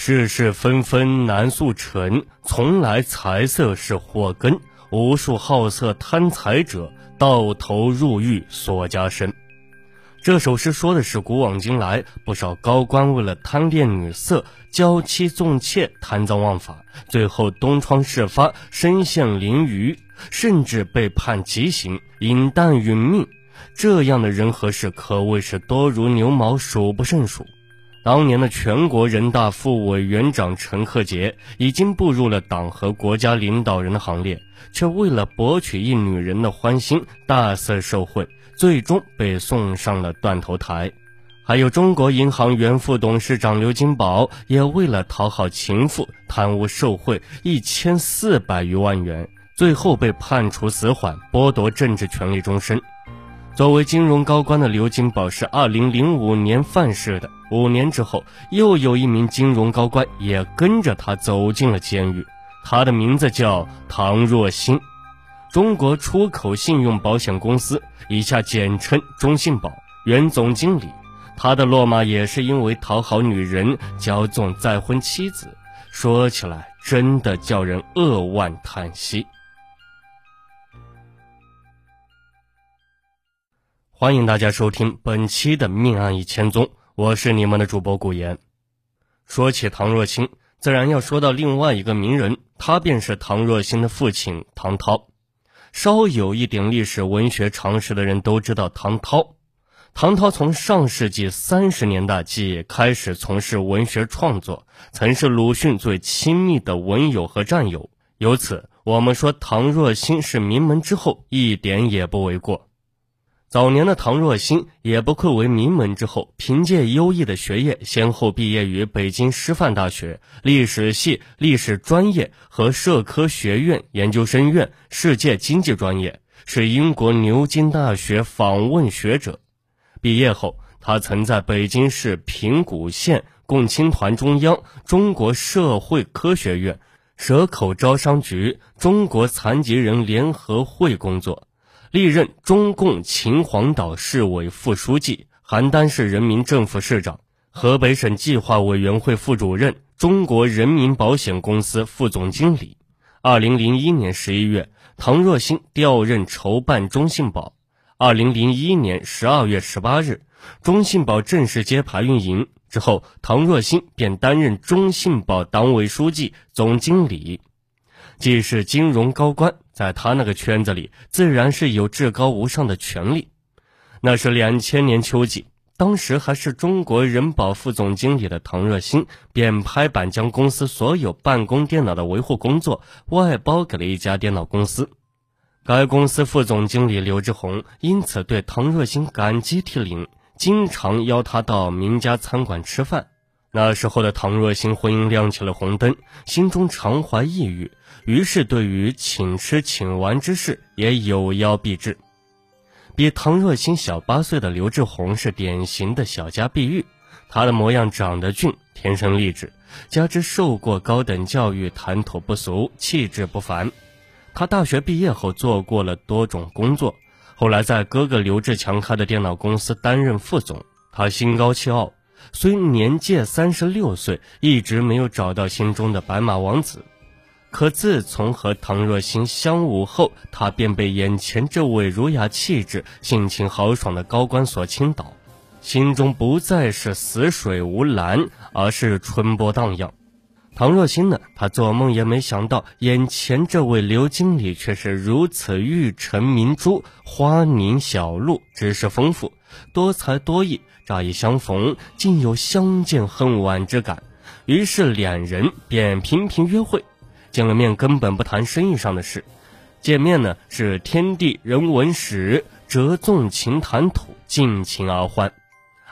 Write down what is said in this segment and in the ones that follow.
世事纷纷难速成，从来财色是祸根。无数好色贪财者，到头入狱所加深。这首诗说的是古往今来不少高官为了贪恋女色、娇妻纵妾、贪赃枉法，最后东窗事发，身陷囹圄，甚至被判极刑，饮弹殒命。这样的人和事可谓是多如牛毛，数不胜数。当年的全国人大副委员长陈克杰已经步入了党和国家领导人的行列，却为了博取一女人的欢心，大肆受贿，最终被送上了断头台。还有中国银行原副董事长刘金宝，也为了讨好情妇，贪污受贿一千四百余万元，最后被判处死缓，剥夺政治权利终身。作为金融高官的刘金宝是二零零五年犯事的。五年之后，又有一名金融高官也跟着他走进了监狱。他的名字叫唐若新，中国出口信用保险公司（以下简称中信保）原总经理。他的落马也是因为讨好女人，骄纵再婚妻子。说起来，真的叫人扼腕叹息。欢迎大家收听本期的《命案一千宗》，我是你们的主播顾言。说起唐若清，自然要说到另外一个名人，他便是唐若欣的父亲唐涛。稍有一点历史文学常识的人都知道唐涛。唐涛从上世纪三十年代即开始从事文学创作，曾是鲁迅最亲密的文友和战友。由此，我们说唐若欣是名门之后，一点也不为过。早年的唐若欣也不愧为名门之后，凭借优异的学业，先后毕业于北京师范大学历史系历史专业和社科学院研究生院世界经济专业，是英国牛津大学访问学者。毕业后，他曾在北京市平谷县共青团中央、中国社会科学院、蛇口招商局、中国残疾人联合会工作。历任中共秦皇岛市委副书记、邯郸市人民政府市长、河北省计划委员会副主任、中国人民保险公司副总经理。二零零一年十一月，唐若欣调任筹办中信保。二零零一年十二月十八日，中信保正式揭牌运营之后，唐若欣便担任中信保党委书记、总经理。既是金融高官，在他那个圈子里，自然是有至高无上的权利。那是两千年秋季，当时还是中国人保副总经理的唐若欣，便拍板将公司所有办公电脑的维护工作外包给了一家电脑公司。该公司副总经理刘志宏因此对唐若欣感激涕零，经常邀他到名家餐馆吃饭。那时候的唐若欣婚姻亮起了红灯，心中常怀抑郁，于是对于请吃请玩之事也有邀必至。比唐若欣小八岁的刘志宏是典型的小家碧玉，他的模样长得俊，天生丽质，加之受过高等教育，谈吐不俗，气质不凡。他大学毕业后做过了多种工作，后来在哥哥刘志强开的电脑公司担任副总。他心高气傲。虽年届三十六岁，一直没有找到心中的白马王子，可自从和唐若欣相晤后，他便被眼前这位儒雅气质、性情豪爽的高官所倾倒，心中不再是死水无澜，而是春波荡漾。唐若欣呢，他做梦也没想到，眼前这位刘经理却是如此玉成明珠、花凝小鹿，知识丰富，多才多艺。乍一相逢，竟有相见恨晚之感，于是两人便频频约会。见了面根本不谈生意上的事，见面呢是天地人文史，折纵情谈吐，尽情而欢。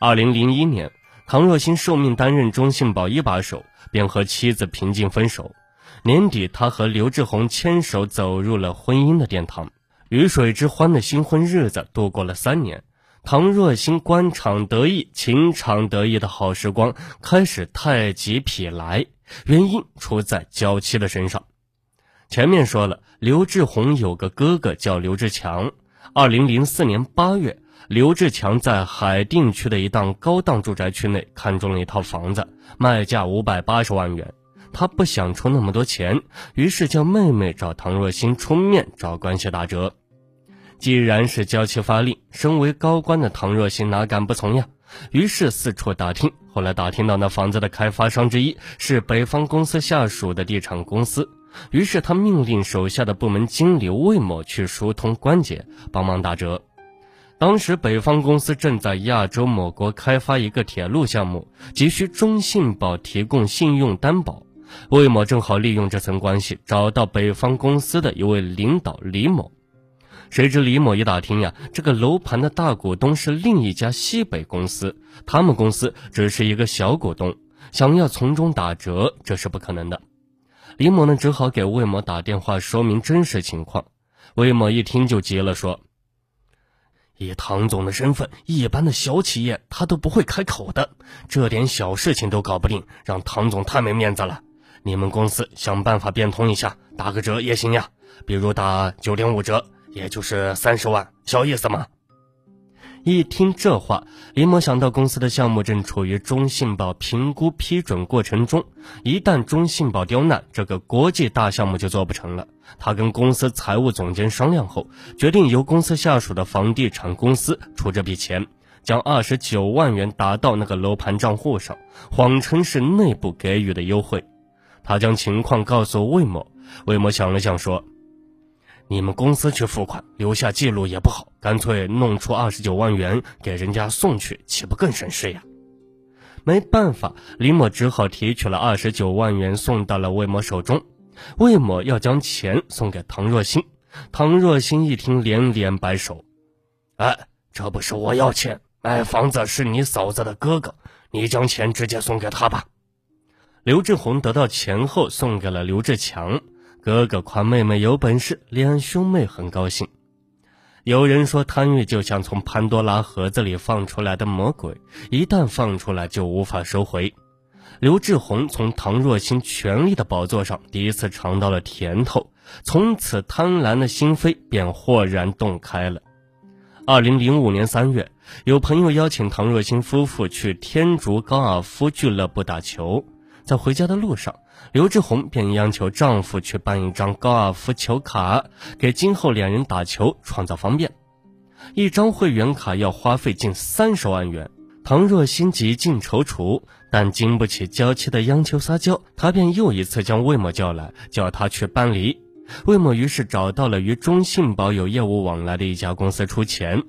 二零零一年，唐若欣受命担任中信保一把手，便和妻子平静分手。年底，他和刘志宏牵手走入了婚姻的殿堂，鱼水之欢的新婚日子度过了三年。唐若欣官场得意、情场得意的好时光开始太极否来，原因出在娇妻的身上。前面说了，刘志宏有个哥哥叫刘志强。二零零四年八月，刘志强在海淀区的一档高档住宅区内看中了一套房子，卖价五百八十万元。他不想出那么多钱，于是叫妹妹找唐若欣出面找关系打折。既然是娇妻发令，身为高官的唐若欣哪敢不从呀？于是四处打听，后来打听到那房子的开发商之一是北方公司下属的地产公司，于是他命令手下的部门经理魏某去疏通关节，帮忙打折。当时北方公司正在亚洲某国开发一个铁路项目，急需中信保提供信用担保。魏某正好利用这层关系，找到北方公司的一位领导李某。谁知李某一打听呀，这个楼盘的大股东是另一家西北公司，他们公司只是一个小股东，想要从中打折，这是不可能的。李某呢，只好给魏某打电话说明真实情况。魏某一听就急了，说：“以唐总的身份，一般的小企业他都不会开口的，这点小事情都搞不定，让唐总太没面子了。”你们公司想办法变通一下，打个折也行呀，比如打九点五折，也就是三十万，小意思吗？一听这话，李某想到公司的项目正处于中信保评估批准过程中，一旦中信保刁难，这个国际大项目就做不成了。他跟公司财务总监商量后，决定由公司下属的房地产公司出这笔钱，将二十九万元打到那个楼盘账户上，谎称是内部给予的优惠。他将情况告诉魏某，魏某想了想说：“你们公司去付款，留下记录也不好，干脆弄出二十九万元给人家送去，岂不更省事呀？”没办法，李某只好提取了二十九万元送到了魏某手中。魏某要将钱送给唐若欣，唐若欣一听连连摆手：“哎，这不是我要钱，买房子是你嫂子的哥哥，你将钱直接送给他吧。”刘志宏得到钱后，送给了刘志强。哥哥夸妹妹有本事，两兄妹很高兴。有人说，贪欲就像从潘多拉盒子里放出来的魔鬼，一旦放出来就无法收回。刘志宏从唐若欣权力的宝座上第一次尝到了甜头，从此贪婪的心扉便豁然洞开了。二零零五年三月，有朋友邀请唐若欣夫妇去天竺高尔夫俱乐部打球。在回家的路上，刘志宏便央求丈夫去办一张高尔夫球卡，给今后两人打球创造方便。一张会员卡要花费近三十万元，唐若欣极尽踌躇，但经不起娇妻的央求撒娇，她便又一次将魏某叫来，叫他去办理。魏某于是找到了与中信保有业务往来的一家公司出钱，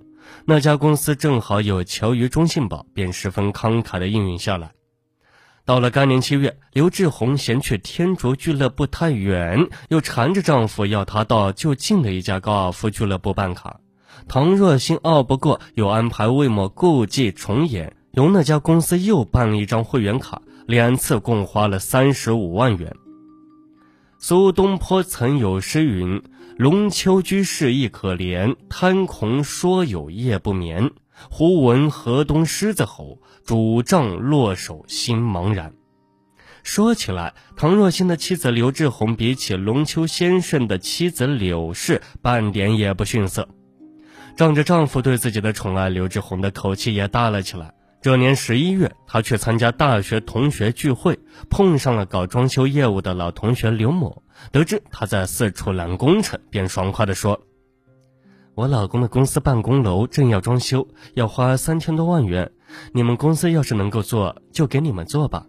那家公司正好有求于中信保，便十分慷慨的应允下来。到了该年七月，刘志宏嫌去天竺俱乐部太远，又缠着丈夫要他到就近的一家高尔夫俱乐部办卡。唐若欣拗不过，又安排魏某故伎重演，由那家公司又办了一张会员卡，两次共花了三十五万元。苏东坡曾有诗云：“龙丘居士亦可怜，贪空说有夜不眠。”忽闻河东狮子吼，拄杖落手心茫然。说起来，唐若欣的妻子刘志宏比起龙秋先生的妻子柳氏，半点也不逊色。仗着丈夫对自己的宠爱，刘志宏的口气也大了起来。这年十一月，他去参加大学同学聚会，碰上了搞装修业务的老同学刘某。得知他在四处揽工程，便爽快地说。我老公的公司办公楼正要装修，要花三千多万元。你们公司要是能够做，就给你们做吧。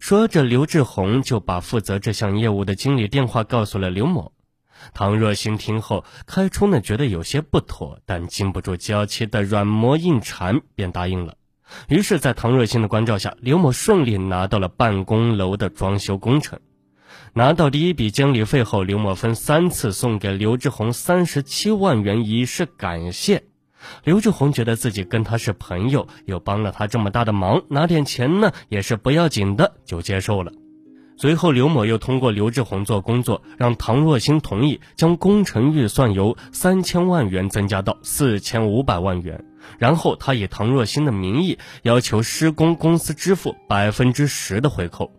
说着，刘志宏就把负责这项业务的经理电话告诉了刘某。唐若欣听后，开初呢觉得有些不妥，但经不住娇妻的软磨硬缠，便答应了。于是，在唐若欣的关照下，刘某顺利拿到了办公楼的装修工程。拿到第一笔经理费后，刘某分三次送给刘志宏三十七万元以示感谢。刘志宏觉得自己跟他是朋友，又帮了他这么大的忙，拿点钱呢也是不要紧的，就接受了。随后，刘某又通过刘志宏做工作，让唐若欣同意将工程预算由三千万元增加到四千五百万元。然后，他以唐若欣的名义要求施工公司支付百分之十的回扣。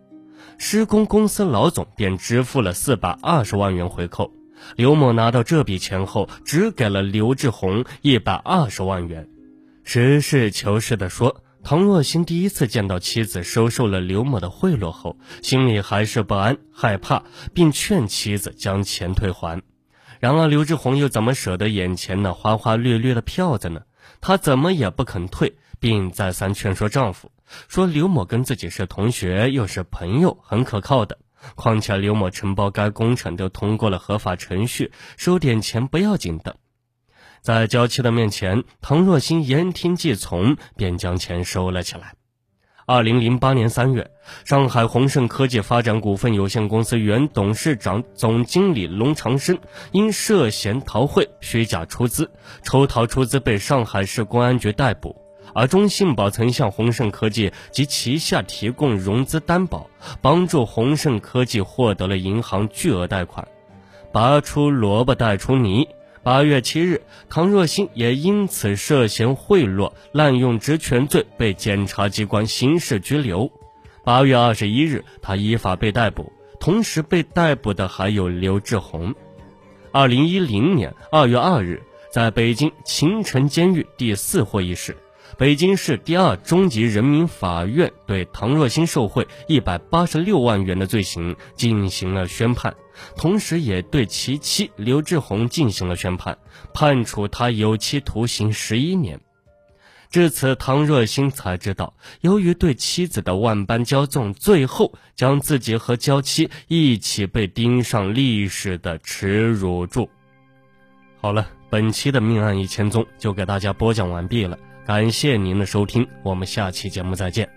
施工公司老总便支付了四百二十万元回扣，刘某拿到这笔钱后，只给了刘志宏一百二十万元。实事求是地说，唐若新第一次见到妻子收受了刘某的贿赂后，心里还是不安、害怕，并劝妻子将钱退还。然而刘志宏又怎么舍得眼前那花花绿绿的票子呢？他怎么也不肯退，并再三劝说丈夫，说刘某跟自己是同学又是朋友，很可靠的。况且刘某承包该工程都通过了合法程序，收点钱不要紧的。在娇妻的面前，唐若欣言听计从，便将钱收了起来。二零零八年三月，上海宏盛科技发展股份有限公司原董事长、总经理龙长生因涉嫌逃汇、虚假出资、抽逃出资被上海市公安局逮捕。而中信保曾向宏盛科技及旗下提供融资担保，帮助宏盛科技获得了银行巨额贷款。拔出萝卜带出泥。八月七日，唐若欣也因此涉嫌贿赂、滥用职权罪被检察机关刑事拘留。八月二十一日，他依法被逮捕，同时被逮捕的还有刘志宏。二零一零年二月二日，在北京秦城监狱第四会议室，北京市第二中级人民法院对唐若欣受贿一百八十六万元的罪行进行了宣判。同时，也对其妻刘志宏进行了宣判，判处他有期徒刑十一年。至此，唐若欣才知道，由于对妻子的万般骄纵，最后将自己和娇妻一起被钉上历史的耻辱柱。好了，本期的命案一千宗就给大家播讲完毕了，感谢您的收听，我们下期节目再见。